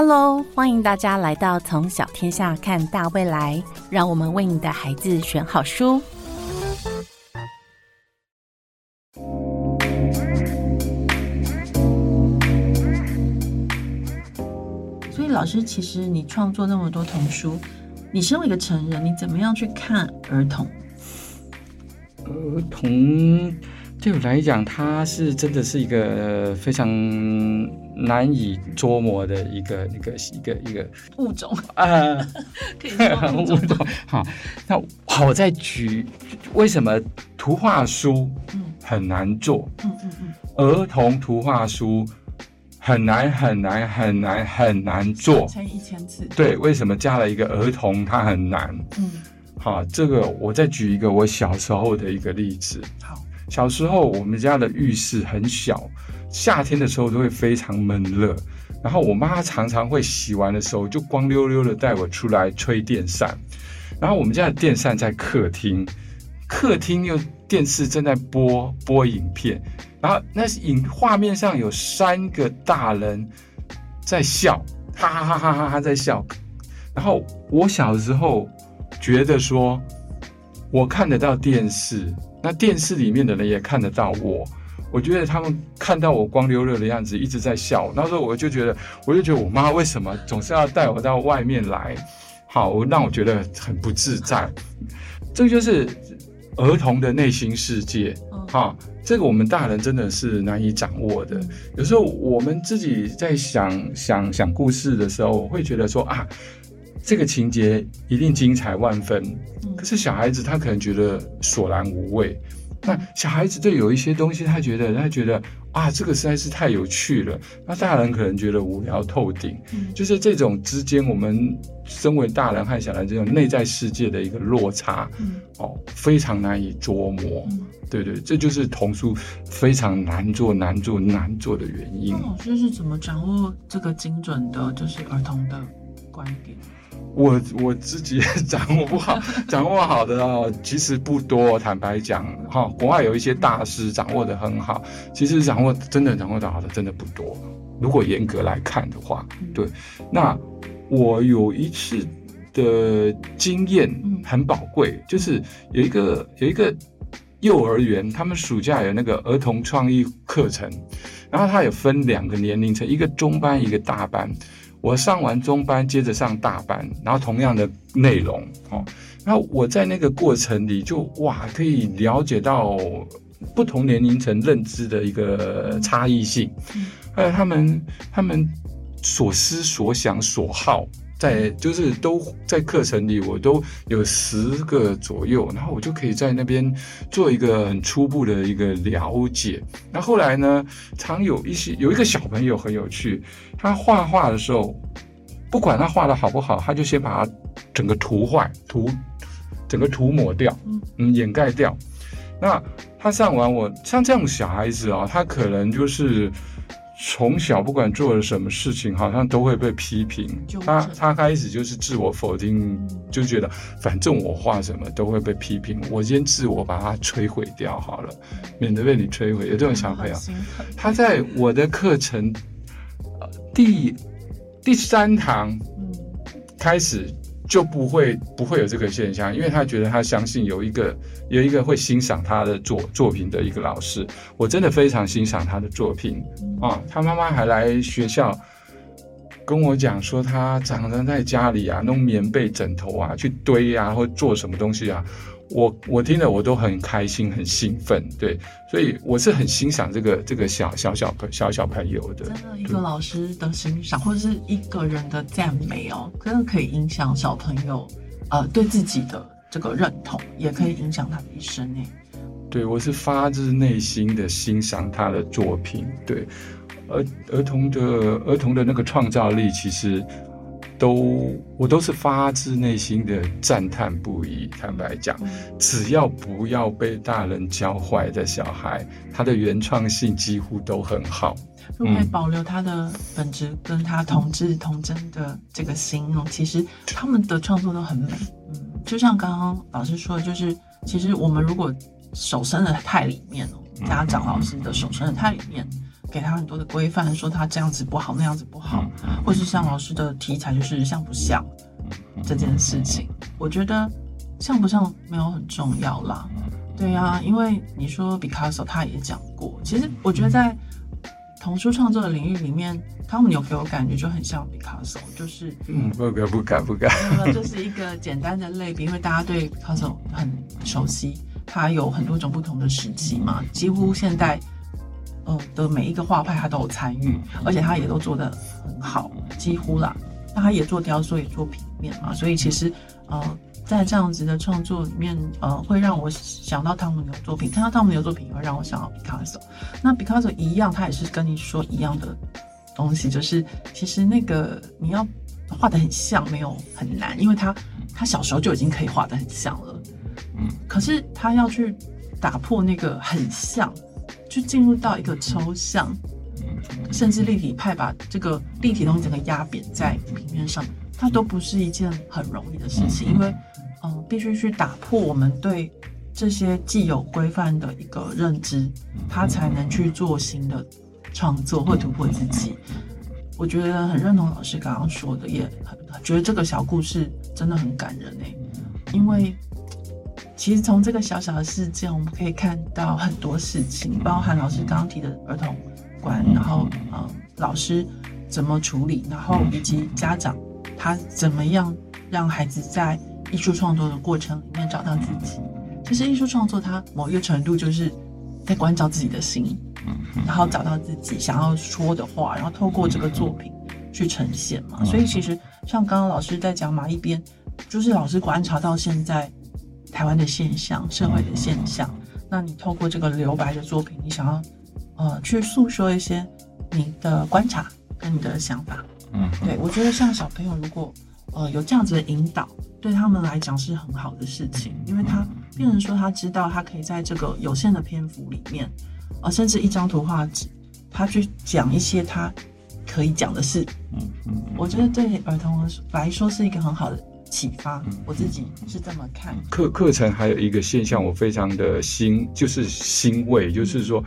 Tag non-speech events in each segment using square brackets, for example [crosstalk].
Hello，欢迎大家来到《从小天下看大未来》，让我们为你的孩子选好书。所以，老师，其实你创作那么多童书，你身为一个成人，你怎么样去看儿童？儿童。对我来讲，它是真的是一个非常难以捉摸的一个、一个、一个、一个物种啊，[laughs] 可以 [laughs] 物种。好，那好，我再举为什么图画书很难做？嗯嗯嗯，儿童图画书很难很难很难很难做，乘一千次。对，为什么加了一个儿童，它很难？嗯，好，这个我再举一个我小时候的一个例子。好。小时候，我们家的浴室很小，夏天的时候都会非常闷热。然后我妈常常会洗完的时候就光溜溜的带我出来吹电扇。然后我们家的电扇在客厅，客厅又电视正在播播影片。然后那影画面上有三个大人在笑，哈哈哈哈哈哈在笑。然后我小时候觉得说，我看得到电视。那电视里面的人也看得到我，我觉得他们看到我光溜溜的样子，一直在笑。那时候我就觉得，我就觉得我妈为什么总是要带我到外面来，好让我觉得很不自在。这就是儿童的内心世界，哈，这个我们大人真的是难以掌握的。有时候我们自己在想想想故事的时候，我会觉得说啊。这个情节一定精彩万分，可是小孩子他可能觉得索然无味。那小孩子对有一些东西，他觉得他觉得啊，这个实在是太有趣了。那大人可能觉得无聊透顶。就是这种之间，我们身为大人和小孩这种内在世界的一个落差，哦，非常难以捉摸。对对，这就是童书非常难做、难做、难做的原因。老师是怎么掌握这个精准的，就是儿童的观点？我我自己 [laughs] 掌握不好，掌握好的哦，其实不多。坦白讲，哈，国外有一些大师掌握的很好，其实掌握真的掌握的好的真的不多。如果严格来看的话，对。那我有一次的经验很宝贵，就是有一个有一个幼儿园，他们暑假有那个儿童创意课程，然后他有分两个年龄层，一个中班，一个大班。我上完中班，接着上大班，然后同样的内容，哦，然后我在那个过程里就哇，可以了解到不同年龄层认知的一个差异性，还有他们他们所思所想所好。在就是都在课程里，我都有十个左右，然后我就可以在那边做一个很初步的一个了解。那后来呢，常有一些有一个小朋友很有趣，他画画的时候，不管他画的好不好，他就先把它整个涂坏涂，整个涂抹掉，嗯，掩盖掉。那他上完我像这种小孩子啊，他可能就是。从小不管做了什么事情，好像都会被批评。他他开始就是自我否定，就觉得反正我画什么都会被批评，我先自我把它摧毁掉好了，免得被你摧毁。有这种小朋友，他在我的课程呃第第三堂开始。就不会不会有这个现象，因为他觉得他相信有一个有一个会欣赏他的作作品的一个老师，我真的非常欣赏他的作品啊。他妈妈还来学校跟我讲说，他常常在家里啊弄棉被枕头啊去堆啊，或做什么东西啊。我我听了我都很开心很兴奋，对，所以我是很欣赏这个这个小小小朋小小朋友的。真的，一个老师的欣赏或者是一个人的赞美哦，真的可以影响小朋友呃对自己的这个认同，也可以影响他的一生诶。对，我是发自内心的欣赏他的作品。对，儿儿童的儿童的那个创造力，其实。都，我都是发自内心的赞叹不已。坦白讲，只要不要被大人教坏的小孩，他的原创性几乎都很好。如果保留他的本质，跟他同志童真的这个心哦，其实他们的创作都很美。嗯，就像刚刚老师说的，就是其实我们如果手伸的太里面哦，家长老师的手伸的太里面，给他很多的规范，说他这样子不好，那样子不好，或是像老师的题材就是像不像这件事情，我觉得像不像没有很重要啦。对呀，因为你说 Picasso 他也讲过，其实我觉得在童书创作的领域里面，汤姆牛给我感觉就很像 Picasso，就是嗯，不敢不敢不敢，就是一个简单的类比，因为大家对 Picasso 很熟悉，他有很多种不同的时期嘛，几乎现代。呃的每一个画派他都有参与，而且他也都做得很好，几乎啦。那他也做雕塑，也做平面嘛，所以其实呃在这样子的创作里面，呃会让我想到汤姆牛作品，看到汤姆牛作品也会让我想到毕卡索。那毕卡索一样，他也是跟你说一样的东西，就是其实那个你要画的很像没有很难，因为他他小时候就已经可以画的很像了，嗯，可是他要去打破那个很像。就进入到一个抽象，甚至立体派，把这个立体东西整个压扁在平面上，它都不是一件很容易的事情，因为，嗯，必须去打破我们对这些既有规范的一个认知，它才能去做新的创作或突破自己。我觉得很认同老师刚刚说的，也很觉得这个小故事真的很感人诶，因为。其实从这个小小的事件，我们可以看到很多事情，包含老师刚刚提的儿童馆，然后嗯，老师怎么处理，然后以及家长他怎么样让孩子在艺术创作的过程里面找到自己。其实艺术创作它某一个程度就是在关照自己的心，然后找到自己想要说的话，然后透过这个作品去呈现嘛。所以其实像刚刚老师在讲马一边，就是老师观察到现在。台湾的现象，社会的现象，那你透过这个留白的作品，你想要呃去诉说一些你的观察跟你的想法，嗯，对我觉得像小朋友如果呃有这样子的引导，对他们来讲是很好的事情，因为他变成说他知道他可以在这个有限的篇幅里面，呃，甚至一张图画纸，他去讲一些他可以讲的事，嗯嗯，我觉得对儿童来说是一个很好的。启发，我自己是这么看。课课程还有一个现象，我非常的欣，就是欣慰，就是说，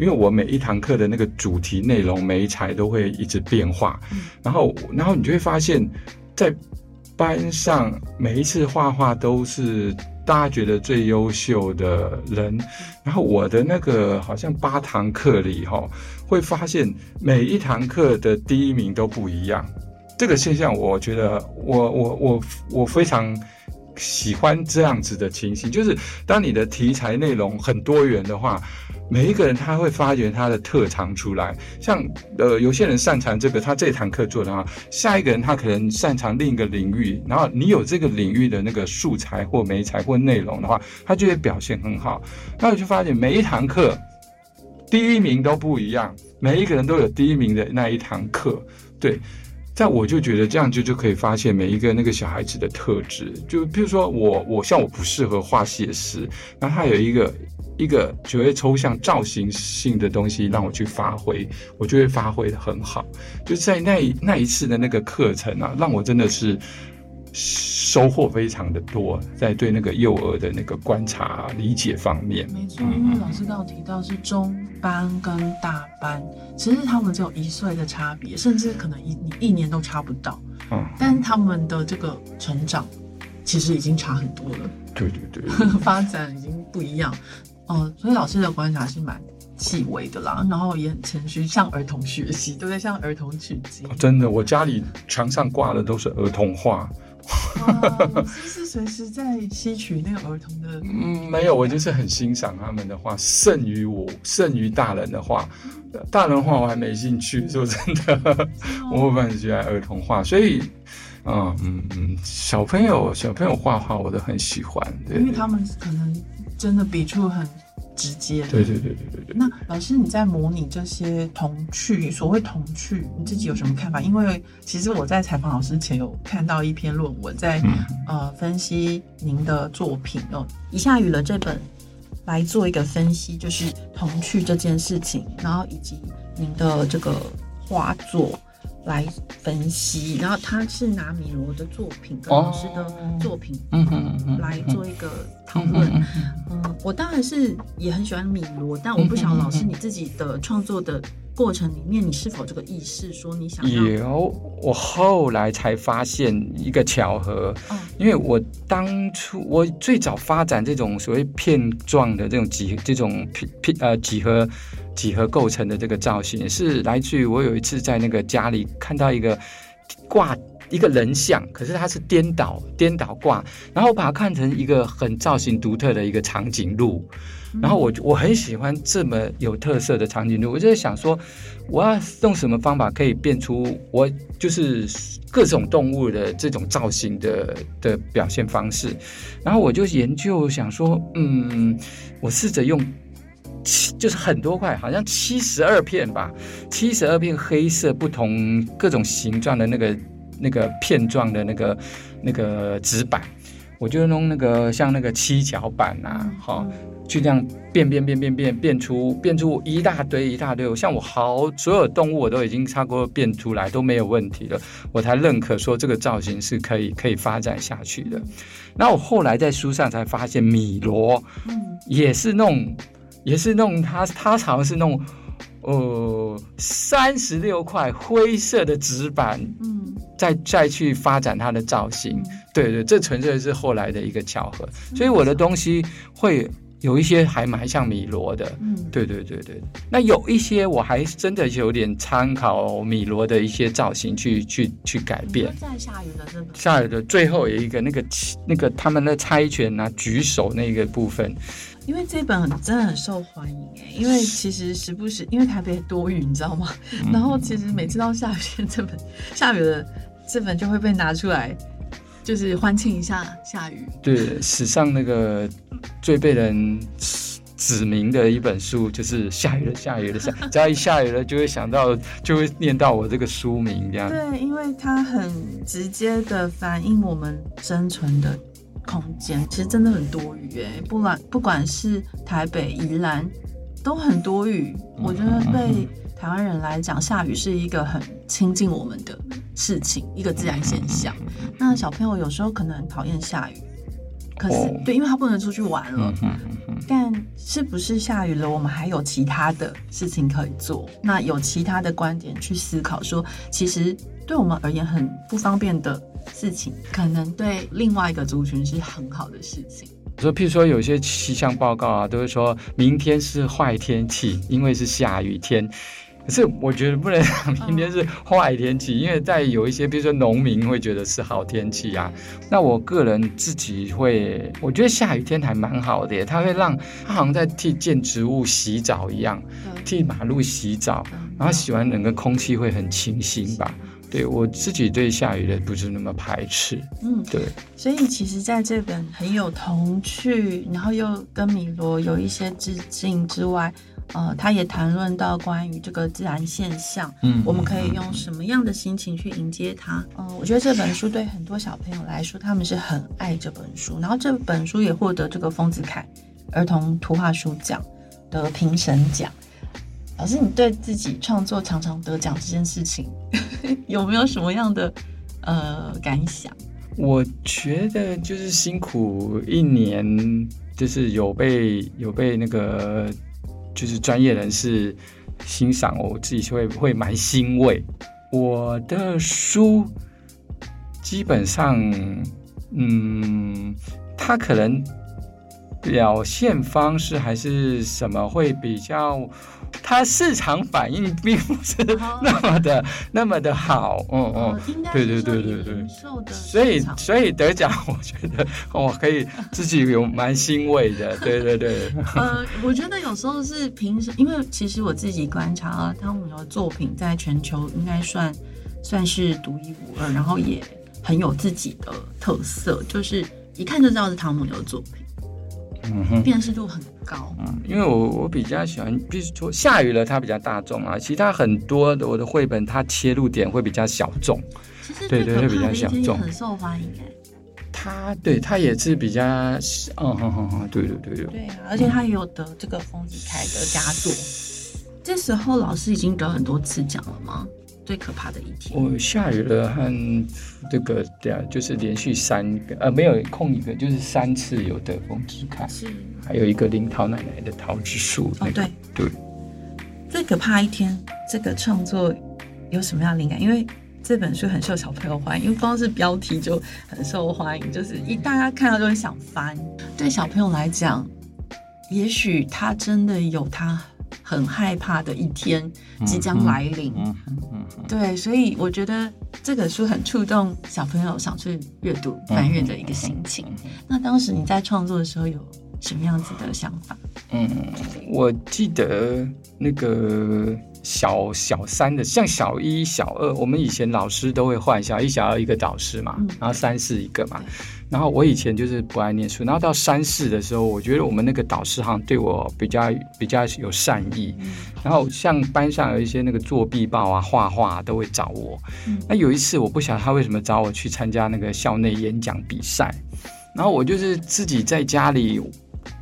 因为我每一堂课的那个主题内容、每一材都会一直变化，然后，然后你就会发现，在班上每一次画画都是大家觉得最优秀的人，然后我的那个好像八堂课里哈，会发现每一堂课的第一名都不一样。这个现象，我觉得我我我我非常喜欢这样子的情形，就是当你的题材内容很多元的话，每一个人他会发掘他的特长出来。像呃，有些人擅长这个，他这堂课做的话，下一个人他可能擅长另一个领域，然后你有这个领域的那个素材或媒材或内容的话，他就会表现很好。那我就发现每一堂课第一名都不一样，每一个人都有第一名的那一堂课，对。在我就觉得这样就就可以发现每一个那个小孩子的特质，就譬如说我我像我不适合画写实，然后他有一个一个就会抽象造型性的东西让我去发挥，我就会发挥的很好。就在那那一次的那个课程啊，让我真的是。收获非常的多，在对那个幼儿的那个观察理解方面，没错，因为老师刚刚提到是中班跟大班，其实他们只有一岁的差别，甚至可能一你一年都差不到，嗯，但他们的这个成长其实已经差很多了，对对对，[laughs] 发展已经不一样，嗯，所以老师的观察是蛮细微的啦，然后也很谦虚，向儿童学习，对不对？向儿童取经，真的，我家里墙上挂的都是儿童画。[laughs] 是是随时在吸取那个儿童的？嗯，没有，我就是很欣赏他们的话，胜于我，胜于大人的话。大人画我还没兴趣，说真的，我反正喜欢儿童画，所以，嗯嗯嗯，小朋友小朋友画画我都很喜欢，因为他们可能真的笔触很。直接对对对对对对。那老师你在模拟这些童趣，所谓童趣，你自己有什么看法？因为其实我在采访老师前有看到一篇论文，在呃分析您的作品哦，一下雨了这本来做一个分析，就是童趣这件事情，然后以及您的这个画作。来分析，然后他是拿米罗的作品跟老师的作品，嗯嗯来做一个讨论。嗯，我当然是也很喜欢米罗，但我不晓得老师你自己的创作的过程里面，你是否这个意识说你想要？有，我后来才发现一个巧合，嗯因为我当初我最早发展这种所谓片状的这种几这种片片呃几何几何构成的这个造型，是来自于我有一次在那个家里看到一个挂一个人像，可是它是颠倒颠倒挂，然后我把它看成一个很造型独特的一个长颈鹿。然后我我很喜欢这么有特色的长颈鹿，我就在想说，我要用什么方法可以变出我就是各种动物的这种造型的的表现方式。然后我就研究想说，嗯，我试着用七，就是很多块，好像七十二片吧，七十二片黑色不同各种形状的那个那个片状的那个那个纸板。我就弄那个像那个七角板啊，好、就这样变变变变变变出变出一大堆一大堆，像我好所有动物我都已经差不多变出来都没有问题了，我才认可说这个造型是可以可以发展下去的。那我后来在书上才发现，米罗嗯。也是弄也是弄它它好像是弄呃三十六块灰色的纸板，嗯。再再去发展它的造型。对对，这纯粹是后来的一个巧合，所以我的东西会有一些还蛮像米罗的。嗯，对对对对，那有一些我还真的有点参考米罗的一些造型去去去改变。在下雨的这个？下雨的最后有一个那个那个他们的猜拳啊举手那个部分，因为这本很真的很受欢迎哎，因为其实时不时因为台北多雨，你知道吗？然后其实每次到下雨天，这本 [laughs] 下雨的这本就会被拿出来，就是欢庆一下下雨。对史上那个最被人指名的一本书，就是下雨了，下雨了，下，[laughs] 只要一下雨了，就会想到，就会念到我这个书名这样。对，因为它很直接的反映我们生存的空间，其实真的很多雨哎，不管不管是台北、宜兰，都很多雨。我觉得对台湾人来讲，下雨是一个很亲近我们的事情，一个自然现象。那小朋友有时候可能很讨厌下雨，可是、哦对，因为他不能出去玩了。嗯，但是不是下雨了，我们还有其他的事情可以做？那有其他的观点去思考说，其实对我们而言很不方便的事情，可能对另外一个族群是很好的事情。说，譬如说有些气象报告啊，都会说明天是坏天气，因为是下雨天。可是我觉得不能讲明天是坏天气，因为在有一些，比如说农民会觉得是好天气啊。那我个人自己会，我觉得下雨天还蛮好的耶，它会让它好像在替建植物洗澡一样，替马路洗澡，然后洗完整个空气会很清新吧。对我自己对下雨的不是那么排斥，嗯，对，所以其实在这本很有童趣，然后又跟米罗有一些致敬之外，呃，他也谈论到关于这个自然现象，嗯我们可以用什么样的心情去迎接它？嗯、我觉得这本书对很多小朋友来说，他们是很爱这本书，然后这本书也获得这个丰子恺儿童图画书奖的评审奖。老师，你对自己创作常常得奖这件事情，[laughs] 有没有什么样的呃感想？我觉得就是辛苦一年，就是有被有被那个就是专业人士欣赏，我自己会会蛮欣慰。我的书基本上，嗯，它可能表现方式还是什么会比较，它市场反应并不是那么的那么的好，嗯嗯。呃，应该对对对对对。所以所以得奖，我觉得我可以自己有蛮欣慰的，[laughs] 对对对，呃，我觉得有时候是评审，因为其实我自己观察啊，汤姆的作品在全球应该算算是独一无二，然后也很有自己的特色，就是一看就知道是汤姆牛的作品，嗯哼。辨识度很高。嗯，因为我我比较喜欢，比如说下雨了，它比较大众啊，其他很多的我的绘本，它切入点会比较小众，其实对对会比较小众很受欢迎哎，他对他也是比较，嗯哼哼哼，对对对对，对啊，而且他也有得这个丰子恺的佳作。这时候老师已经得很多次奖了吗？最可怕的一天，我下雨了和这个对啊，就是连续三个呃没有空一个，就是三次有的风之卡，是还有一个林桃奶奶的桃之树，哦那个对对，最可怕一天这个创作有什么样的灵感？因为这本书很受小朋友欢迎，因为光是标题就很受欢迎，就是一大家看到就会想翻。对小朋友来讲，也许他真的有他很害怕的一天即将来临。嗯嗯嗯，对，所以我觉得这本书很触动小朋友想去阅读、翻阅的一个心情。那当时你在创作的时候有什么样子的想法？嗯，我记得那个小小三的，像小一、小二，我们以前老师都会换小一、小二一个导师嘛，嗯然后三四一个嘛。然后我以前就是不爱念书，然后到三四的时候，我觉得我们那个导师好像对我比较比较有善意。然后像班上有一些那个作弊报啊、画画、啊、都会找我。嗯那有一次我不晓得他为什么找我去参加那个校内演讲比赛，然后我就是自己在家里。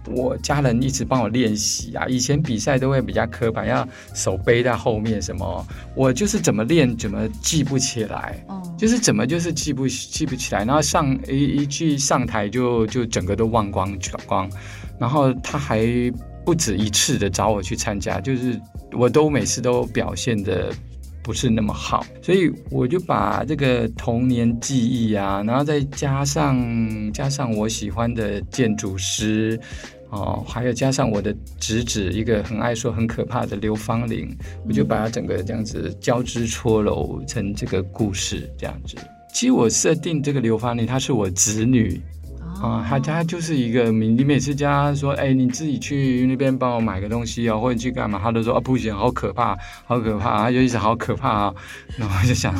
我家人一直帮我练习啊，以前比赛都会比较刻板，要手背在后面什么，我就是怎么练怎么记不起来，哦，就是怎么就是记不记不起来，然后上一一句上台就就整个都忘光光，然后他还不止一次的找我去参加，就是我都每次都表现的不是那么好，所以我就把这个童年记忆啊，然后再加上加上我喜欢的建筑师。哦，还有加上我的侄子，一个很爱说很可怕的刘芳玲，我就把它整个这样子交织搓揉成这个故事这样子。其实我设定这个刘芳玲，她是我侄女啊，他家就是一个你你每次叫他说，哎，你自己去那边帮我买个东西哦，或者去干嘛，他都说啊不行，好可怕，好可怕，他就一直好可怕啊，然后就想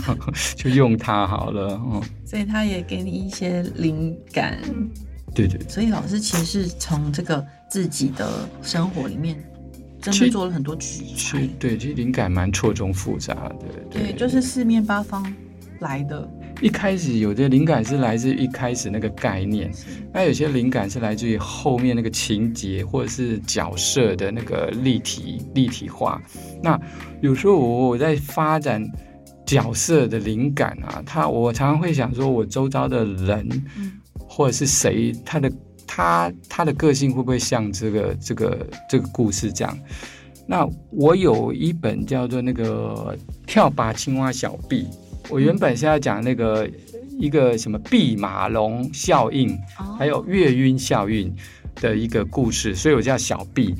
就用它好了，嗯，所以他也给你一些灵感。对对。所以老师其实是从这个自己的生活里面，真的做了很多取材。对，其实灵感蛮错综复杂的。对，就是四面八方来的。一开始有的灵感是来自一开始那个概念，那有些灵感是来自于后面那个情节或者是角色的那个立体立体化。那有时候我我在发展角色的灵感啊，他我常常会想说，我周遭的人嗯或者是谁，他的他他的个性会不会像这个这个这个故事这样？那我有一本叫做那个跳拔青蛙小臂，我原本是要讲那个一个什么弼马龙效应，哦还有月晕效应的一个故事，所以我叫小弼。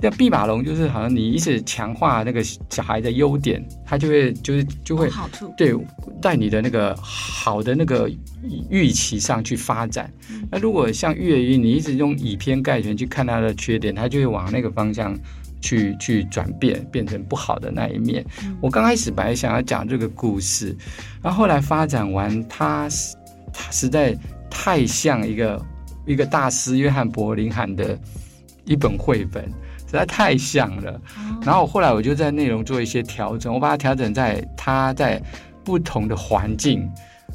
那弼马龙就是好像你一直强化那个小孩的优点，他就会就是就会好处。对，在你的那个好的那个预期上去发展。那如果像月晕，你一直用以偏概全去看他的缺点，他就会往那个方向去去转变，变成不好的那一面。我刚开始本来想要讲这个故事，然后后来发展完，它是它实在太像一个一个大师约翰伯林汉的一本绘本。实在太像了，然后后来我就在内容做一些调整，我把它调整在它在不同的环境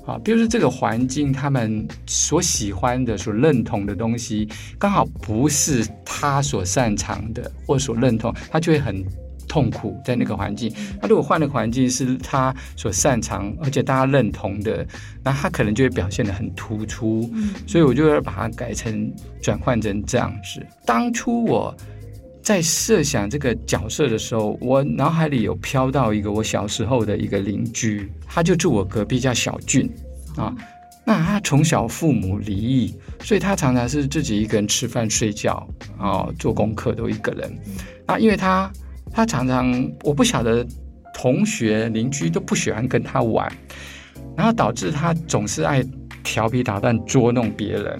啊，比如说这个环境他们所喜欢的、所认同的东西，刚好不是他所擅长的或所认同，他就会很痛苦在那个环境。那如果换了环境是他所擅长而且大家认同的，那他可能就会表现得很突出。嗯所以我就要把它改成转换成这样子。当初我在设想这个角色的时候，我脑海里有飘到一个我小时候的一个邻居，他就住我隔壁，叫小俊啊。那他从小父母离异，所以他常常是自己一个人吃饭、睡觉，啊，做功课都一个人。那因为他他常常我不晓得同学邻居都不喜欢跟他玩，然后导致他总是爱调皮捣蛋捉弄别人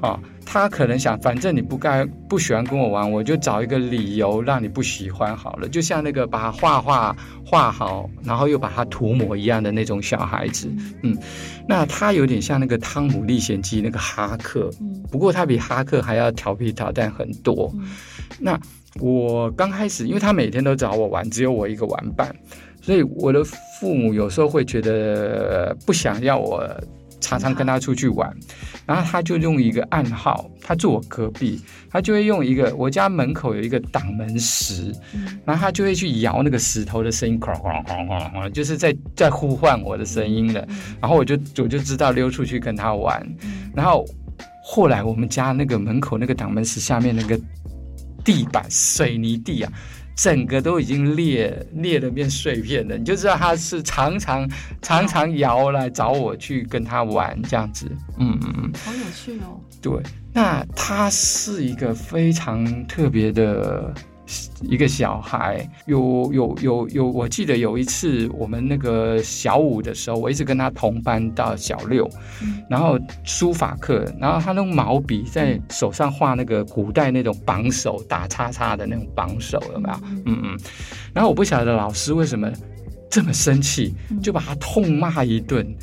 啊。他可能想，反正你不该不喜欢跟我玩，我就找一个理由让你不喜欢好了。就像那个把画画画好，然后又把它涂抹一样的那种小孩子，嗯，那他有点像那个《汤姆历险记》那个哈克，嗯不过他比哈克还要调皮捣蛋很多。嗯那我刚开始，因为他每天都找我玩，只有我一个玩伴，所以我的父母有时候会觉得不想要我常常跟他出去玩，然后他就用一个暗号，他住我隔壁，他就会用一个我家门口有一个挡门石，嗯。然后他就会去摇那个石头的声音，哐哐哐哐哐，就是在在呼唤我的声音了，然后我就我就知道溜出去跟他玩，然后后来我们家那个门口那个挡门石下面那个地板水泥地啊，整个都已经裂裂了变碎片了，你就知道他是常常常常摇来找我去跟他玩这样子。嗯嗯嗯，好有趣哦。对，那他是一个非常特别的。一个小孩有有有有，我记得有一次我们那个小五的时候，我一直跟他同班到小六，然后书法课，然后他用毛笔在手上画那个古代那种榜首打叉叉的那种榜首，有没有？嗯嗯。然后我不晓得老师为什么这么生气，就把他痛骂一顿。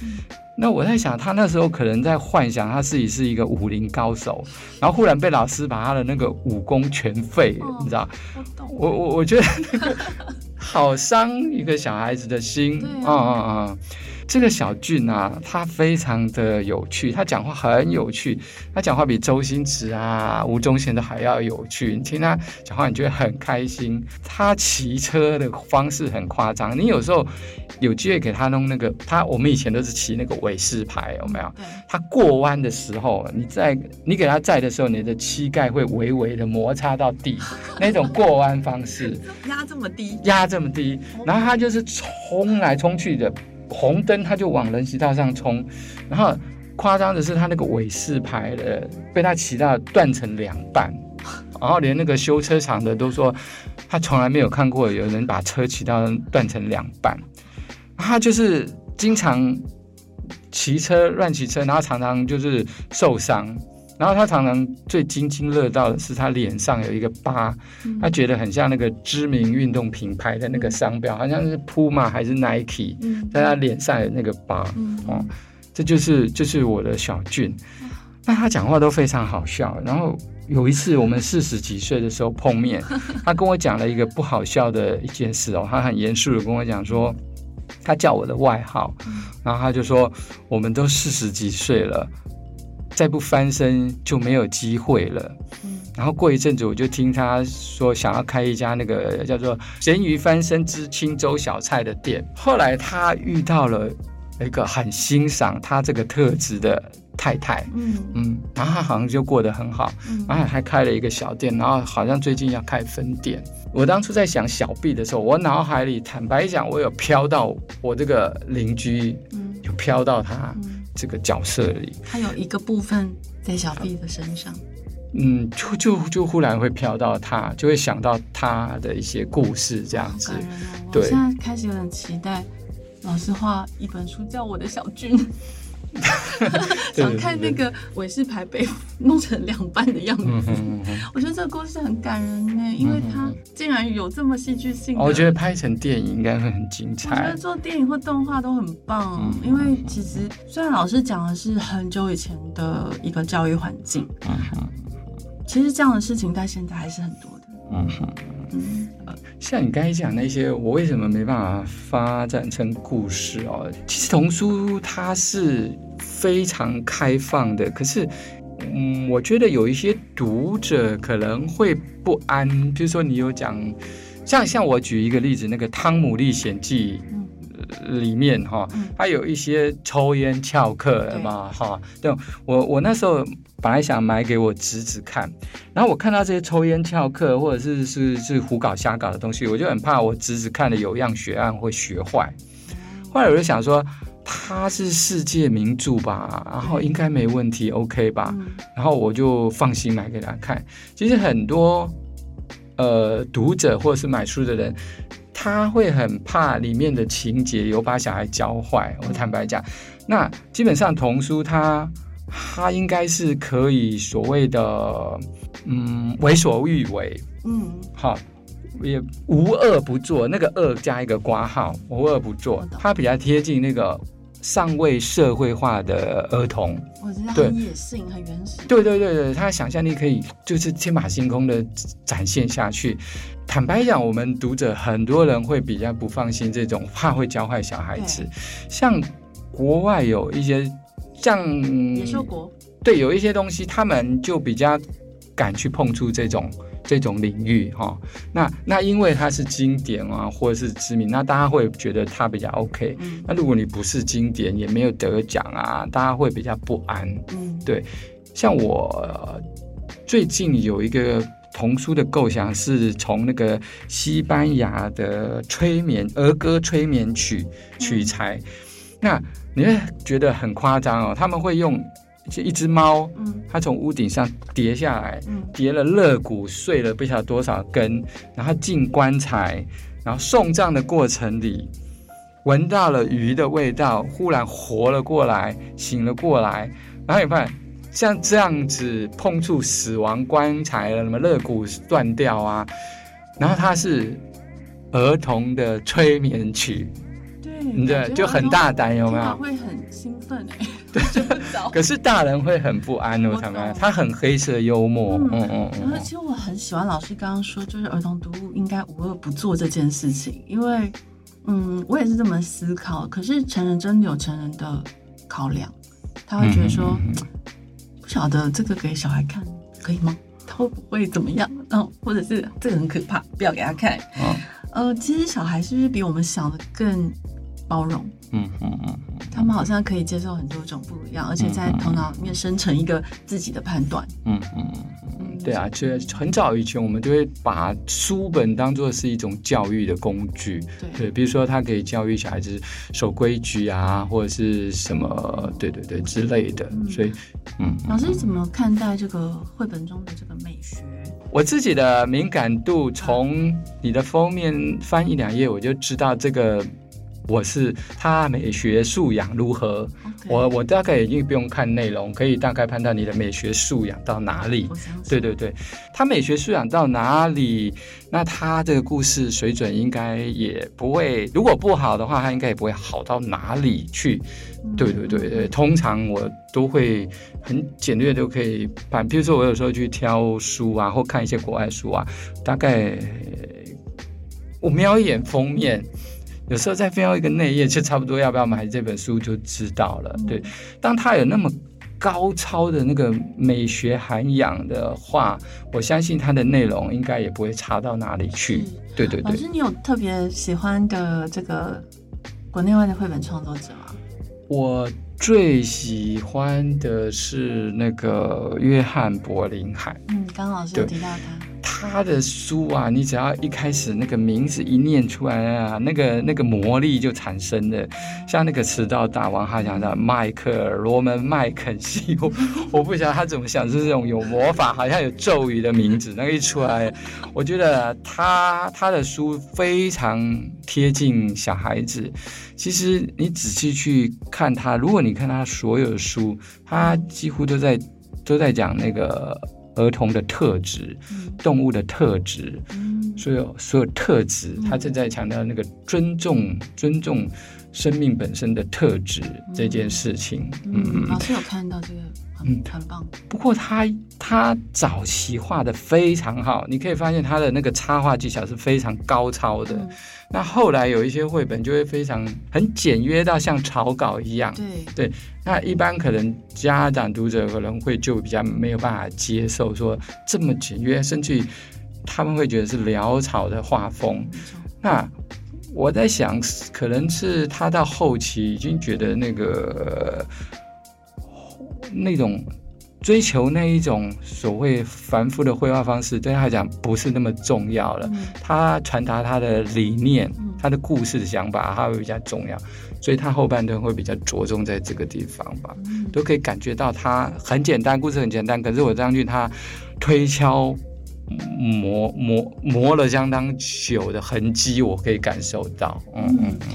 那我在想，他那时候可能在幻想他自己是一个武林高手，然后忽然被老师把他的那个武功全废了，你知道？我我我觉得那个好伤一个小孩子的心啊啊啊！这个小俊啊，他非常的有趣，他讲话很有趣，他讲话比周星驰啊、吴宗宪都还要有趣。你听他讲话，你觉得很开心。他骑车的方式很夸张，你有时候有机会给他弄那个，他我们以前都是骑那个尾式牌，有没有？他过弯的时候，你在你给他在的时候，你的膝盖会微微的摩擦到地，那种过弯方式，[laughs] 压这么低，压这么低，然后他就是冲来冲去的。红灯他就往人行道上冲，然后夸张的是他那个尾式牌的被他骑到断成两半，然后连那个修车厂的都说他从来没有看过有人把车骑到断成两半，他就是经常骑车乱骑车，然后常常就是受伤。然后他常常最津津乐道的是他脸上有一个疤，他觉得很像那个知名运动品牌的那个商标，好像是 Puma 还是 Nike，在他脸上有那个疤，哦，这就是就是我的小俊，那他讲话都非常好笑。然后有一次我们四十几岁的时候碰面，[laughs] 他跟我讲了一个不好笑的一件事哦，他很严肃的跟我讲说，他叫我的外号，然后他就说我们都四十几岁了。再不翻身就没有机会了。然后过一阵子，我就听他说想要开一家那个叫做“咸鱼翻身之青州小菜”的店。后来他遇到了一个很欣赏他这个特质的太太，嗯嗯，然后他好像就过得很好，然后还开了一个小店，然后好像最近要开分店。我当初在想小 B 的时候，我脑海里坦白讲，我有飘到我这个邻居，有飘到他。这个角色里，他有一个部分在小 B 的身上，嗯，就就就忽然会飘到他，就会想到他的一些故事，这样子。对，我现在开始有点期待，老师画一本书叫《我的小俊》。[laughs] 想看那个韦氏牌被弄成两半的样子，我觉得这个故事很感人呢，因为它竟然有这么戏剧性。我觉得拍成电影应该会很精彩。我觉得做电影或动画都很棒，因为其实虽然老师讲的是很久以前的一个教育环境，其实这样的事情在现在还是很多的。嗯哼，嗯，像你刚才讲那些，我为什么没办法发展成故事哦？其实童书它是非常开放的，可是，嗯，我觉得有一些读者可能会不安。比如说，你有讲，像像我举一个例子，那个《汤姆历险记》。里面哈，它有一些抽烟翘课嘛哈。对，我我那时候本来想买给我侄子看，然后我看到这些抽烟翘课或者是是是胡搞瞎搞的东西，我就很怕我侄子看了有样学案会学坏。后来我就想说，他是世界名著吧，然后应该没问题，OK 吧？然后我就放心买给他看。其实很多呃读者或者是买书的人。他会很怕里面的情节有把小孩教坏。我坦白讲，那基本上童书他他应该是可以所谓的嗯为所欲为，嗯，好，也无恶不作。那个恶加一个挂号，无恶不作，它比较贴近那个。尚未社会化的儿童，我觉得很野性、很原始。对对对对，他的想象力可以就是天马行空的展现下去。坦白讲，我们读者很多人会比较不放心这种，怕会教坏小孩子。像国外有一些像野兽国，对，有一些东西他们就比较敢去碰触这种。这种领域哈，那那因为它是经典啊，或者是知名，那大家会觉得它比较 OK。那如果你不是经典，也没有得奖啊，大家会比较不安。嗯，对。像我最近有一个童书的构想是从那个西班牙的催眠儿歌催眠曲取材。那你会觉得很夸张哦，他们会用一只猫，嗯。它从屋顶上跌下来，嗯。跌了肋骨，碎了不晓得多少根，然后进棺材，然后送葬的过程里，闻到了鱼的味道，忽然活了过来，醒了过来，然后你发现像这样子碰触死亡棺材了，什么肋骨断掉啊，然后它是儿童的催眠曲，对，对就很大胆有没有？会很兴奋哎，对，睡不着。可是大人会很不安哦，我他们他很黑色幽默，嗯嗯嗯然后其实我很喜欢老师刚刚说，就是儿童读物应该无恶不作这件事情，因为，嗯，我也是这么思考。可是成人真的有成人的考量，他会觉得说，嗯嗯不晓得这个给小孩看可以吗？他会不会怎么样？然后或者是这个很可怕，不要给他看。嗯呃，其实小孩是不是比我们想的更包容？嗯嗯嗯他们好像可以接受很多种不一样，而且在头脑里面生成一个自己的判断。嗯嗯嗯。嗯，对啊，其实很早以前我们就会把书本当做是一种教育的工具，对。对，比如说它可以教育小孩子守规矩啊，或者是什么，对对对之类的，嗯。所以，嗯，老师怎么看待这个绘本中的这个美学？我自己的敏感度，从你的封面翻一两页，我就知道这个我是他美学素养如何。我我大概已经不用看内容，可以大概判断你的美学素养到哪里对对对，他美学素养到哪里，那他这个故事水准应该也不会，如果不好的话，他应该也不会好到哪里去。嗯对对对对，通常我都会很简略都可以判。比如说我有时候去挑书啊，或看一些国外书啊，大概我瞄一眼封面。有时候再瞄一个内页，就差不多要不要买这本书就知道了。对，当他有那么高超的那个美学涵养的话，我相信它的内容应该也不会差到哪里去是。对对对，老师，你有特别喜欢的这个国内外的绘本创作者吗？我最喜欢的是那个约翰柏林海，嗯，刚刚老师有提到他，他的书啊，你只要一开始那个名字一念出来啊，那个那个魔力就产生了。像那个迟到大王，他讲的迈克尔罗门麦肯锡，我我不晓得他怎么想，是这种有魔法，好像有咒语的名字，那个一出来，我觉得他他的书非常贴近小孩子。其实你仔细去看他，如果你看他所有的书，他几乎都在都在讲那个儿童的特质。嗯动物的特质，嗯，所有所有特质，嗯他正在强调那个尊重尊重生命本身的特质这件事情。嗯老师有看到这个嗯很棒，不过他他早期画的非常好，你可以发现他的那个插画技巧是非常高超的。嗯那后来有一些绘本就会非常很简约到像草稿一样。对，那一般可能家长读者可能会就比较没有办法接受说这么简约，甚至于他们会觉得是潦草的画风。那我在想，可能是他到后期已经觉得那个那种追求那一种所谓繁复的绘画方式，对他来讲不是那么重要了。嗯他传达他的理念嗯、他的故事的想法，他会比较重要，所以他后半段会比较着重在这个地方吧。嗯都可以感觉到他很简单，故事很简单，可是我张俊他推敲磨磨磨了相当久的痕迹，我可以感受到。嗯嗯嗯，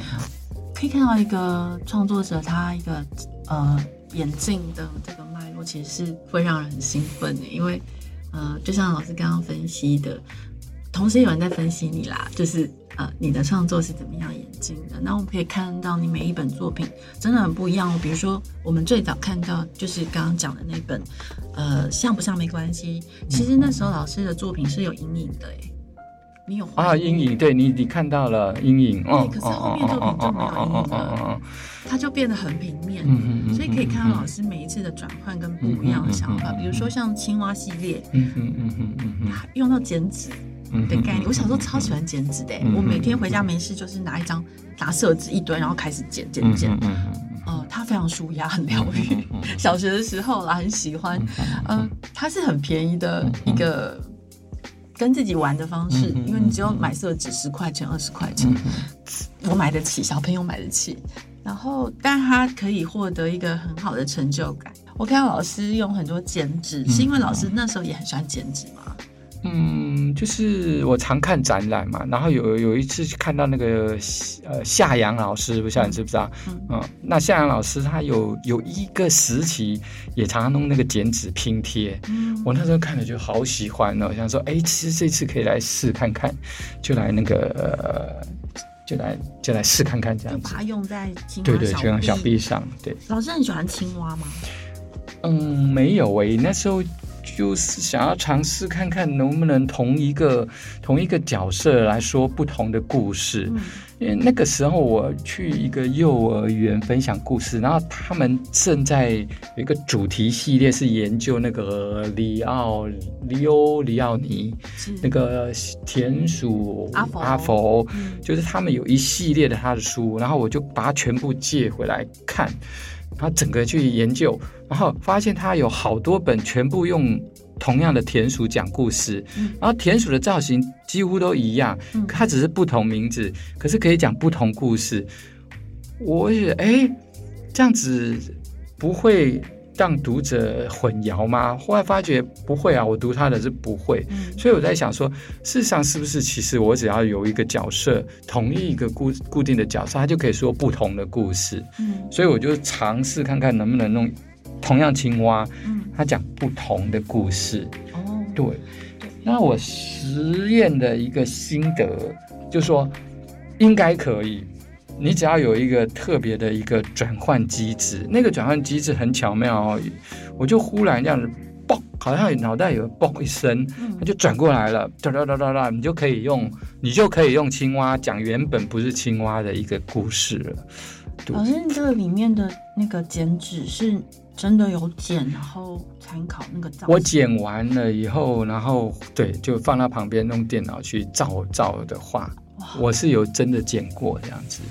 可以看到一个创作者他一个呃眼镜的这个脉络，其实是会让人很兴奋的，因为呃，就像老师刚刚分析的，同时有人在分析你啦，就是呃你的创作是怎么样演进的。那我们可以看到你每一本作品真的很不一样哦。比如说我们最早看到就是刚刚讲的那本，呃，像不像没关系。其实那时候老师的作品是有阴影的，哎，你有画啊，阴影，对你你看到了阴影，哦可是后面作品就没有阴影了它就变得很平面。嗯嗯嗯，所以可以看到老师每一次的转换跟不一样的想法，比如说像青蛙系列，嗯嗯嗯嗯嗯用到剪纸嗯的概念。我小时候超喜欢剪纸的、嗯我每天回家没事就是拿一张拿色纸一堆，然后开始剪剪剪。呃，它非常舒压，很疗愈。嗯 [laughs] 小学的时候啦，很喜欢。呃，它是很便宜的一个跟自己玩的方式，因为你只有买色纸十块钱、二十块钱，嗯我买得起，小朋友买得起。然后，但他可以获得一个很好的成就感。我看到老师用很多剪纸，是因为老师那时候也很喜欢剪纸吗？嗯，就是我常看展览嘛，然后有有一次看到那个呃夏阳老师，不知道你知不知道？嗯嗯，那夏阳老师他有有一个时期也常常弄那个剪纸拼贴，嗯，我那时候看了就好喜欢哦，想说哎，其实这次可以来试看看，就来那个呃，就来就来试看看这样子就把。它用在青对对，蛙小就用小臂上，对。老师很喜欢青蛙吗？嗯，没有诶、那时候就是想要尝试看看能不能同一个同一个角色来说不同的故事。嗯。因为那个时候我去一个幼儿园分享故事，然后他们正在有一个主题系列是研究那个里奥里欧里奥尼是。那个田鼠阿佛。阿佛嗯。就是他们有一系列的他的书，然后我就把它全部借回来看，然后整个去研究，然后发现他有好多本全部用同样的田鼠讲故事，嗯。然后田鼠的造型几乎都一样，嗯。它只是不同名字，可是可以讲不同故事。我也哎，这样子不会让读者混淆吗？后来发觉不会啊，我读他的是不会。嗯所以我在想说，事实上是不是其实我只要有一个角色，同一个固固定的角色，他就可以说不同的故事。嗯所以我就尝试看看能不能弄同样青蛙，嗯他讲不同的故事。哦对，那我实验的一个心得就是说，应该可以。你只要有一个特别的一个转换机制，那个转换机制很巧妙哦，我就忽然这样子，嘣，好像脑袋有嘣一声，嗯它就转过来了，哒哒哒哒哒，你就可以用，你就可以用青蛙讲原本不是青蛙的一个故事了。对老师，你这个里面的那个剪纸是真的有剪，然后参考那个造型。我剪完了以后，然后对，就放到旁边用电脑去照照的画。我是有真的剪过这样子。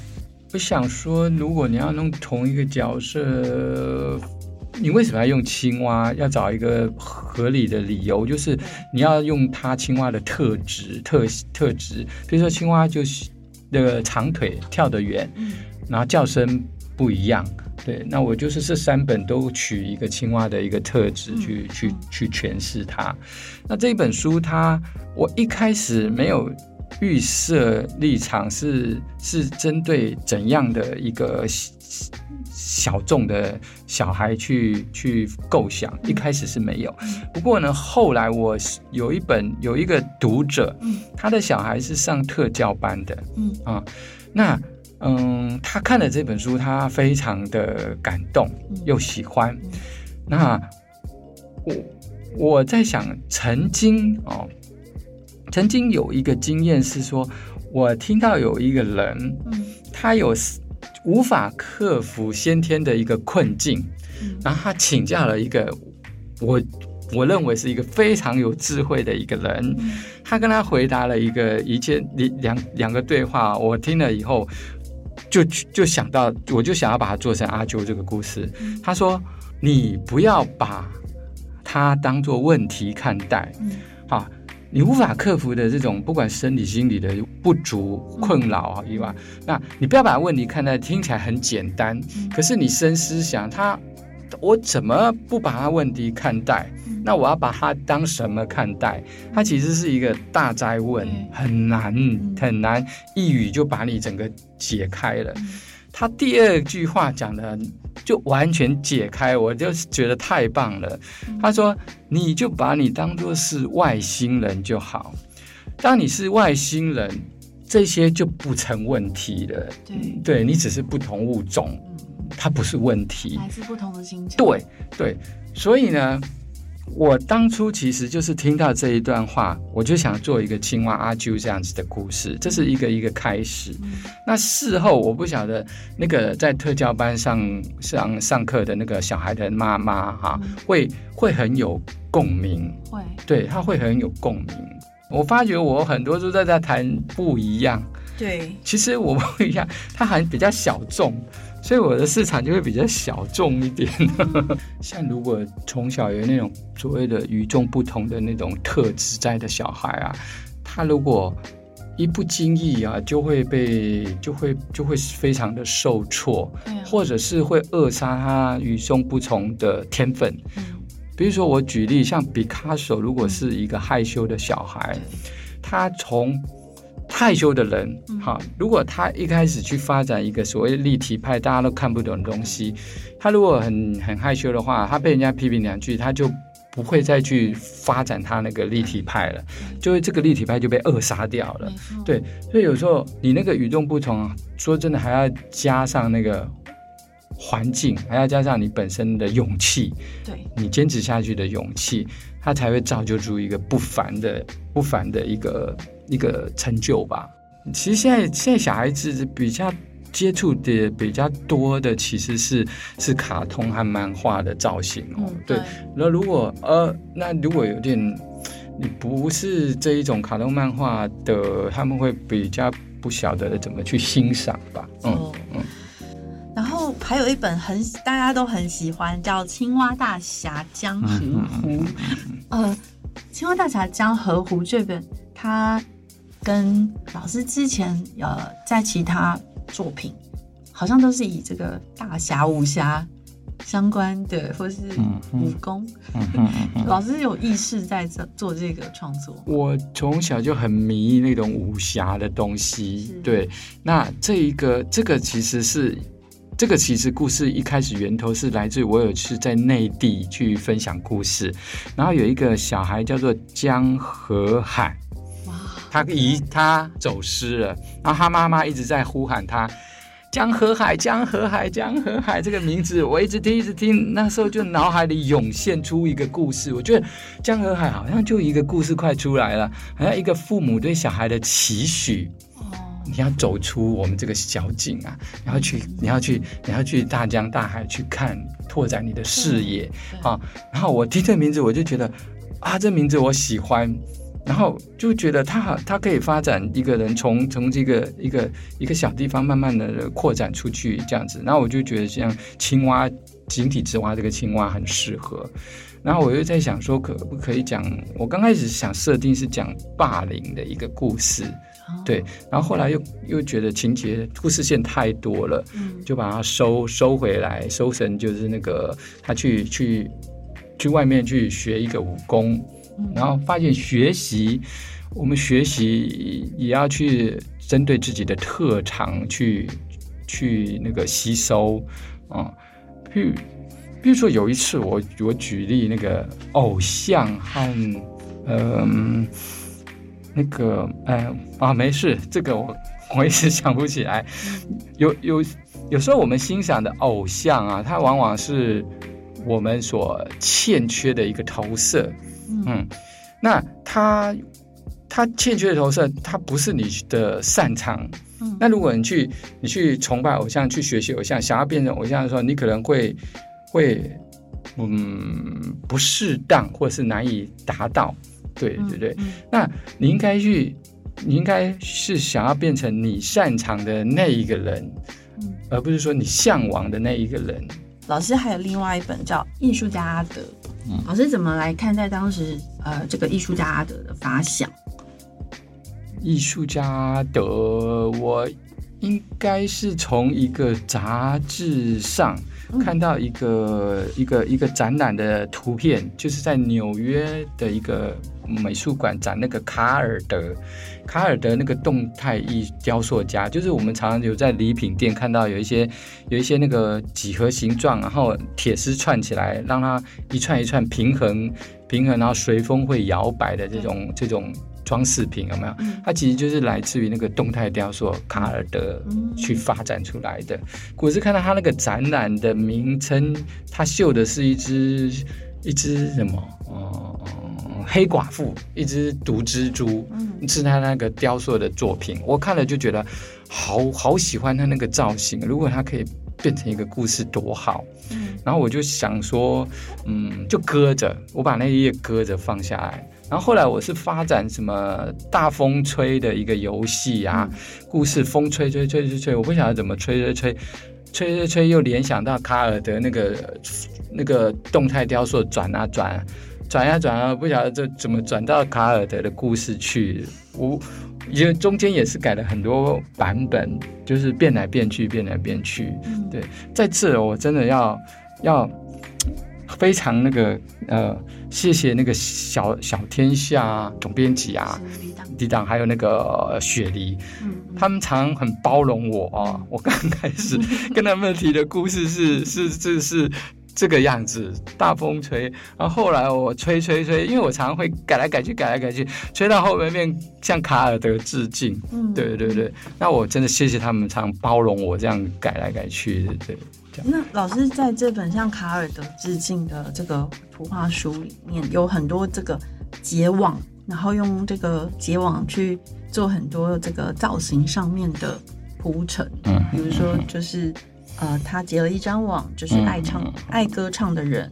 我想说，如果你要弄同一个角色，你为什么要用青蛙？要找一个合理的理由，就是你要用它青蛙的特质、特特质。比如说，青蛙就是那个长腿、跳得远，嗯然后叫声不一样。对，那我就是这三本都取一个青蛙的一个特质去、去去诠释它。那这一本书它，我一开始没有预设立场是是针对怎样的一个小小众的小孩去去构想，一开始是没有。不过呢，后来我有一本有一个读者，嗯。他的小孩是上特教班的，嗯。啊，那嗯，他看了这本书，他非常的感动嗯。又喜欢。嗯。那我我在想，曾经哦，曾经有一个经验是说，我听到有一个人，嗯。他有无法克服先天的一个困境，嗯。然后他请教了一个我我认为是一个非常有智慧的一个人，嗯。他跟他回答了一个一件两两个对话，我听了以后就就想到，我就想要把它做成阿啾这个故事。嗯。他说：“你不要把它当做问题看待，嗯。啊，你无法克服的这种不管生理心理的不足困扰啊以外，那你不要把问题看待听起来很简单，嗯可是你深思想，他我怎么不把它问题看待？嗯那我要把它当什么看待？它其实是一个大灾问，很难嗯很难，一语就把你整个解开了。嗯他第二句话讲的就完全解开，我就觉得太棒了。嗯他说：“你就把你当做是外星人就好，当你是外星人，这些就不成问题了。对对你只是不同物种，嗯它不是问题。还是不同的星球。对对，所以呢，我当初其实就是听到这一段话，我就想做一个青蛙阿啾这样子的故事，这是一个一个开始。嗯那事后我不晓得那个在特教班上上上课的那个小孩的妈妈哈，嗯会会很有共鸣，会对他会很有共鸣。我发觉我很多都在在谈不一样，对其实我不一样，他还比较小众，所以我的市场就会比较小众一点。[laughs] 像如果从小有那种所谓的与众不同的那种特质在的小孩啊，他如果一不经意啊，就会被就会就会非常的受挫，或者是会扼杀他与众不同的天分。比如说我举例，像毕卡索，如果是一个害羞的小孩，他从害羞的人，哈，如果他一开始去发展一个所谓立体派，大家都看不懂的东西，他如果很很害羞的话，他被人家批评两句，他就。不会再去发展他那个立体派了，就会这个立体派就被扼杀掉了。对，所以有时候你那个与众不同，说真的还要加上那个环境，还要加上你本身的勇气，对你坚持下去的勇气，他才会造就出一个不凡的、不凡的一个一个成就吧。其实现在现在小孩子比较。接触的比较多的其实是是卡通和漫画的造型哦，对。那如果呃，那如果有点你不是这一种卡通漫画的，他们会比较不晓得怎么去欣赏吧。嗯嗯。然后还有一本很大家都很喜欢，叫《青蛙大侠江河湖》。呃，《青蛙大侠江河湖》这本，它跟老师之前呃在其他。作品好像都是以这个大侠武侠相关的，或是武功。[laughs] 老师有意识在做做这个创作。我从小就很迷那种武侠的东西。对，那这一个这个其实是这个其实故事一开始源头是来自于我有次在内地去分享故事，然后有一个小孩叫做江河海。他姨他走失了，然后他妈妈一直在呼喊他江河海江河海江河海这个名字，我一直听一直听，那时候就脑海里涌现出一个故事。我觉得江河海好像就一个故事快出来了，好像一个父母对小孩的期许。哦，你要走出我们这个小井啊，你要去你要去你要去大江大海去看，拓展你的视野啊。然后我听这名字，我就觉得啊，这名字我喜欢。然后就觉得他好，他可以发展一个人从从这个一个一个小地方慢慢的扩展出去这样子。然后我就觉得像青蛙井底之蛙这个青蛙很适合。然后我又在想说可不可以讲，我刚开始想设定是讲霸凌的一个故事，对。然后后来又又觉得情节故事线太多了，就把它收收回来，收成就是那个他去去去外面去学一个武功。然后发现学习，我们学习也要去针对自己的特长去去那个吸收啊。譬如，比如说有一次我我举例那个偶像和嗯那个哎啊没事，这个我 [laughs] 我一时想不起来。有有有时候我们欣赏的偶像啊，他往往是我们所欠缺的一个投射。嗯，那他他欠缺的投射，他不是你的擅长。嗯，那如果你去你去崇拜偶像，去学习偶像，想要变成偶像的时候，你可能会会嗯不适当，或是难以达到。对对对，那你应该去，你应该是想要变成你擅长的那一个人，而不是说你向往的那一个人。老师还有另外一本叫《艺术家阿德》，老师怎么来看待当时呃这个艺术家阿德的发想？艺术家阿德，我应该是从一个杂志上看到一个一个一个展览的图片，就是在纽约的一个。美术馆展那个卡尔德，卡尔德那个动态艺雕塑家，就是我们常常有在礼品店看到有一些有一些那个几何形状，然后铁丝串起来，让它一串一串平衡平衡，然后随风会摇摆的这种这种装饰品，有没有？它其实就是来自于那个动态雕塑卡尔德去发展出来的。我是看到他那个展览的名称，他绣的是一只一只什么？哦。黑寡妇，一只毒蜘蛛，嗯，是他那个雕塑的作品。我看了就觉得，好好喜欢他那个造型。如果他可以变成一个故事，多好。嗯，然后我就想说，嗯，就搁着，我把那一页搁着放下来。然后后来我是发展什么大风吹的一个游戏啊，故事风吹吹吹吹吹，我不晓得怎么吹吹吹。吹吹吹，又联想到卡尔德那个那个动态雕塑转啊转，转呀转啊，不晓得这怎么转到卡尔德的故事去。我因为中间也是改了很多版本，就是变来变去，变来变去。嗯对，在这我真的要要非常那个呃，谢谢那个小小天下总编辑啊，是李党还有那个呃雪梨，嗯他们常很包容我啊。我刚开始 [laughs] 跟他们提的故事是是是是这个样子，大风吹，然后后来我吹吹吹，因为我常常会改来改去，改来改去，吹到后面面向卡尔德致敬。嗯对对对，那我真的谢谢他们常包容我这样改来改去的，对。那老师在这本向卡尔德致敬的这个图画书里面，有很多这个结网，然后用这个结网去做很多这个造型上面的铺陈。嗯。比如说，就是呃，他结了一张网，就是爱唱、嗯爱歌唱的人，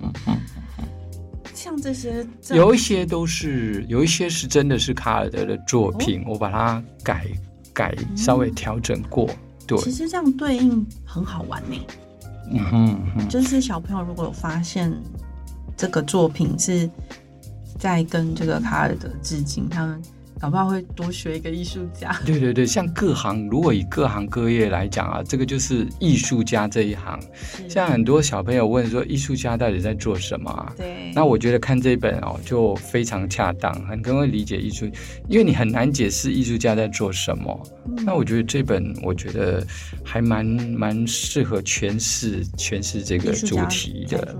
像这些有一些都是，有一些是真的是卡尔德的作品，我把它改改稍微调整过。对，其实这样对应很好玩呢。嗯，就是小朋友如果有发现这个作品是在跟这个卡尔德致敬，他们搞不好会多学一个艺术家。对对对，像各行，如果以各行各业来讲啊，这个就是艺术家这一行。像很多小朋友问说，艺术家到底在做什么啊？对，那我觉得看这本哦，就非常恰当，很更会理解艺术，因为你很难解释艺术家在做什么。嗯那我觉得这本，我觉得还蛮蛮适合诠释诠释这个主题的。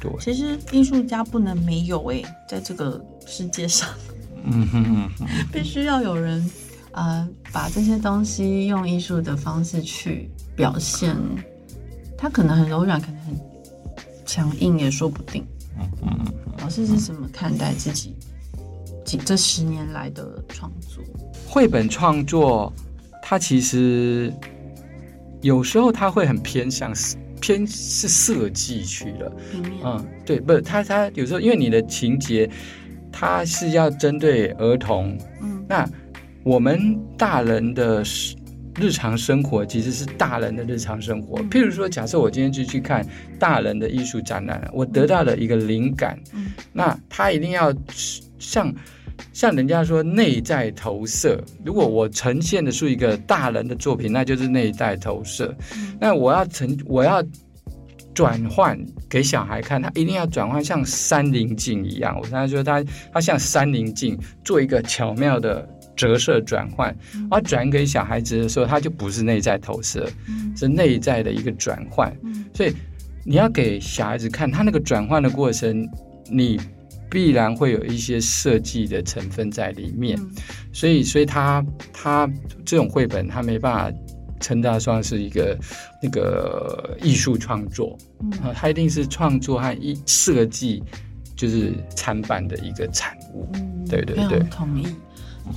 对，其实艺术家不能没有哎、在这个世界上嗯哼嗯哼，必须要有人呃把这些东西用艺术的方式去表现，它可能很柔软，可能很强硬，也说不定。嗯嗯。老师是怎么看待自己几这十年来的创作？绘本创作，它其实有时候它会很偏向偏是设计去了。嗯，对，不，它它有时候因为你的情节，它是要针对儿童，嗯那我们大人的日日常生活其实是大人的日常生活。嗯譬如说，假设我今天就去看大人的艺术展览，我得到了一个灵感，嗯那他一定要像像人家说内在投射。如果我呈现的是一个大人的作品，那就是内在投射。嗯那我要呈我要转换给小孩看，他一定要转换像山棱镜一样。我刚才说他他像山棱镜，做一个巧妙的折射转换，嗯而转给小孩子的时候，他就不是内在投射，嗯是内在的一个转换。嗯所以你要给小孩子看他那个转换的过程，你必然会有一些设计的成分在里面。嗯所以，所以他他这种绘本，他没办法称它算是一个那个艺术创作嗯啊，它一定是创作和一设计就是参半的一个产物。嗯对对对常同意。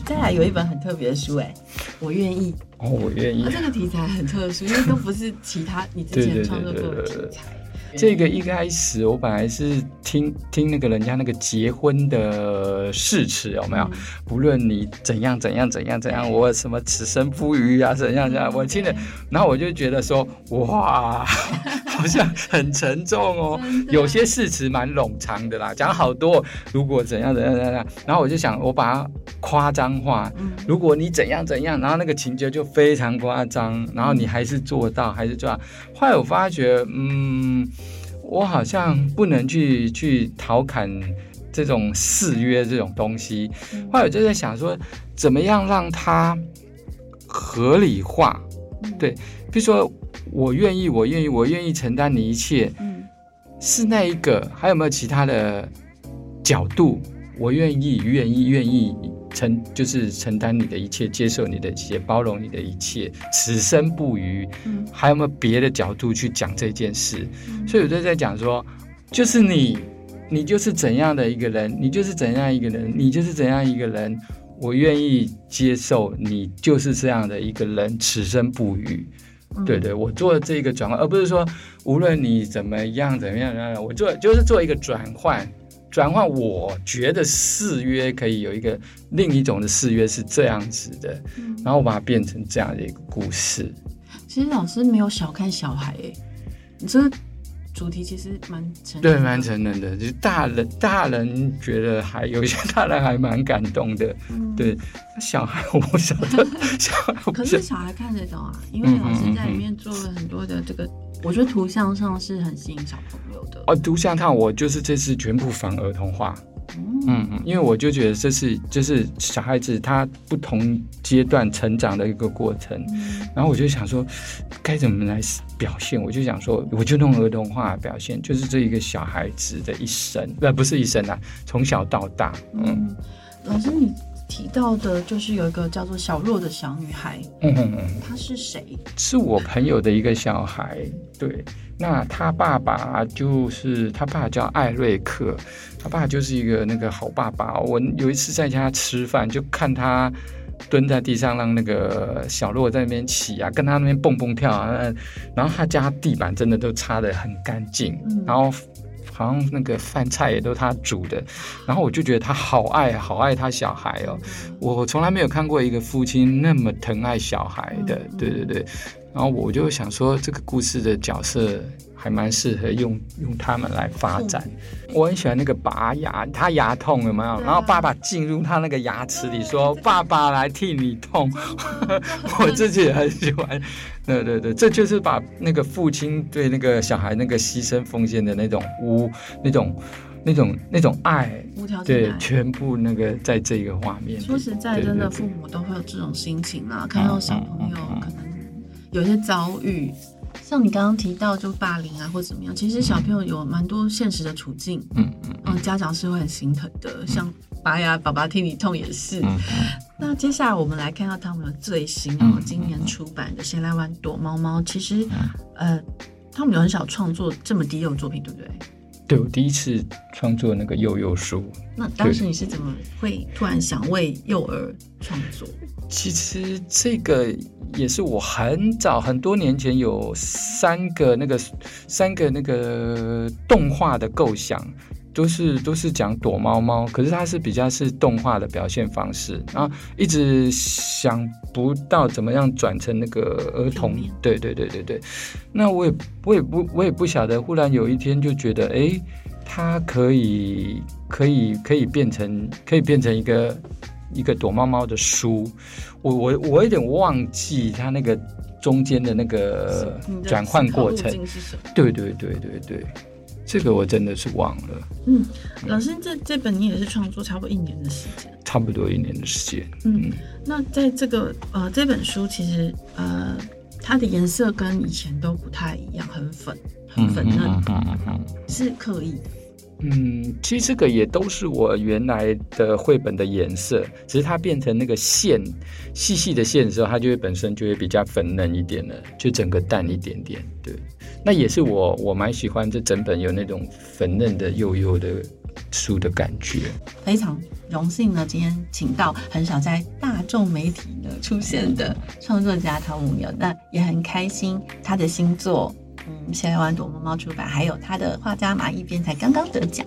再来有一本很特别的书，哎，我愿意。哦，我愿意啊，。这个题材很特殊，因为都不是其他你之前创作过的题材。这个一开始我本来是听听那个人家那个结婚的誓词有没有？嗯不论你怎样怎样怎样怎样，我什么此生不渝啊，怎样怎样，我听了，然后我就觉得说，哇，[laughs] 好像很沉重哦有些誓词蛮冗长的啦，讲好多，如果怎样怎样怎样，然后我就想，我把它夸张化。嗯如果你怎样怎样，然后那个情节就非常夸张，然后你还是做到，还是做到。后来我发觉，嗯，我好像不能去去调侃这种誓约这种东西。嗯后来我就在想说，怎么样让它合理化？嗯对比如说，我愿意，我愿意，我愿意承担你一切，嗯是那一个，还有没有其他的角度？我愿意，愿意，愿意承，就是承担你的一切，接受你的一切，包容你的一切，此生不渝。嗯还有没有别的角度去讲这件事？嗯所以我就在讲说，就是你，你就是怎样的一个人，你就是怎样一个人，你就是怎样一个人。我愿意接受你就是这样的一个人，此生不渝。嗯对对，我做这个转换，而不是说无论你怎么样怎么样，怎么样我做就是做一个转换，转换。我觉得誓约可以有一个另一种的誓约是这样子的，嗯然后我把它变成这样的一个故事。其其实老师没有小看小孩诶，你这个主题其实蛮成对，蛮成人的，就是大人大人觉得还有一些大人还蛮感动的，嗯对，小孩我不晓得，小孩 [laughs] 可，是小孩看得懂啊，因为老师在里面做了很多的这个，我觉得图像上是很吸引小朋友的。哦，图像上我就是这次全部仿儿童画，嗯。嗯嗯，因为我就觉得这是就是小孩子他不同阶段成长的一个过程，然后我就想说该怎么来表现，我就想说我就用儿童画表现，就是这一个小孩子的一生，呃不是一生啊，从小到大，嗯。嗯，老师你提到的就是有一个叫做小洛的小女孩，嗯嗯嗯。她是谁？是我朋友的一个小孩，对，那他爸爸就是他爸叫艾瑞克，他爸就是一个那个好爸爸。我有一次在家吃饭，就看他蹲在地上，让那个小洛在那边骑啊，跟他那边蹦蹦跳啊，呃然后他家地板真的都擦得很干净，嗯然后。好像那个饭菜也都他煮的，然后我就觉得他好爱好爱他小孩哦，我从来没有看过一个父亲那么疼爱小孩的，对对对。然后我就想说，这个故事的角色还蛮适合用用他们来发展。我很喜欢那个拔牙，他牙痛有没有？然后爸爸进入他那个牙齿里说：“爸爸来替你痛。[laughs] ”我自己也很喜欢。对对对，这就是把那个父亲对那个小孩那个牺牲奉献的那种无那种那种那种爱，无条件对，全部那个在这个画面里。说实在，真的父母都会有这种心情啊，看到小朋友可能有些遭遇，像你刚刚提到就霸凌啊或怎么样，其实小朋友有蛮多现实的处境，嗯嗯嗯，家长是会很心疼的，像拔牙爸爸替你痛也是。嗯那接下来我们来看到他们的最新哦嗯，今年出版的《谁来玩躲猫猫》，其实呃，他们有很少创作这么低幼的作品，对不对？对我第一次创作那个幼幼书，那当时你是怎么会突然想为幼儿创作？其实这个也是我很早很多年前有三个那个三个那个动画的构想，都是都是讲躲猫猫，可是它是比较是动画的表现方式，然后一直想不到怎么样转成那个儿童对对对对对。那我也我也不我也不晓得，忽然有一天就觉得，哎，它可以可以可以变成可以变成一个一个躲猫猫的书，我我我有点忘记它那个中间的那个转换过程。对对对对对，这个我真的是忘了，嗯，老师，这这本你也是创作差不多一年的时间。差不多一年的时间。嗯，那在这个呃这本书其实呃它的颜色跟以前都不太一样，很粉，很粉嫩，嗯嗯嗯是刻意的。嗯，其实这个也都是我原来的绘本的颜色，只是它变成那个线细细的线的时候，它就会本身就会比较粉嫩一点了，就整个淡一点点。对，那也是我我蛮喜欢这整本有那种粉嫩的幼幼的书的感觉。非常荣幸呢，今天请到很少在大众媒体呢出现的创作家汤姆牛，那也很开心他的新作，嗯，《谁来玩躲猫猫》出版，还有他的画家马一边才刚刚得奖。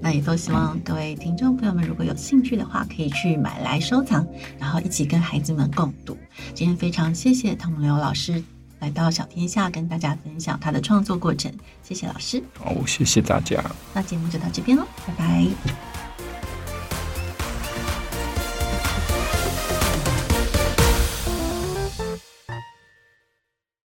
那也都希望各位听众朋友们，如果有兴趣的话，可以去买来收藏，然后一起跟孩子们共读。今天非常谢谢汤姆刘老师来到小天下，跟大家分享他的创作过程。谢谢老师，好，谢谢大家。那节目就到这边喽，拜拜。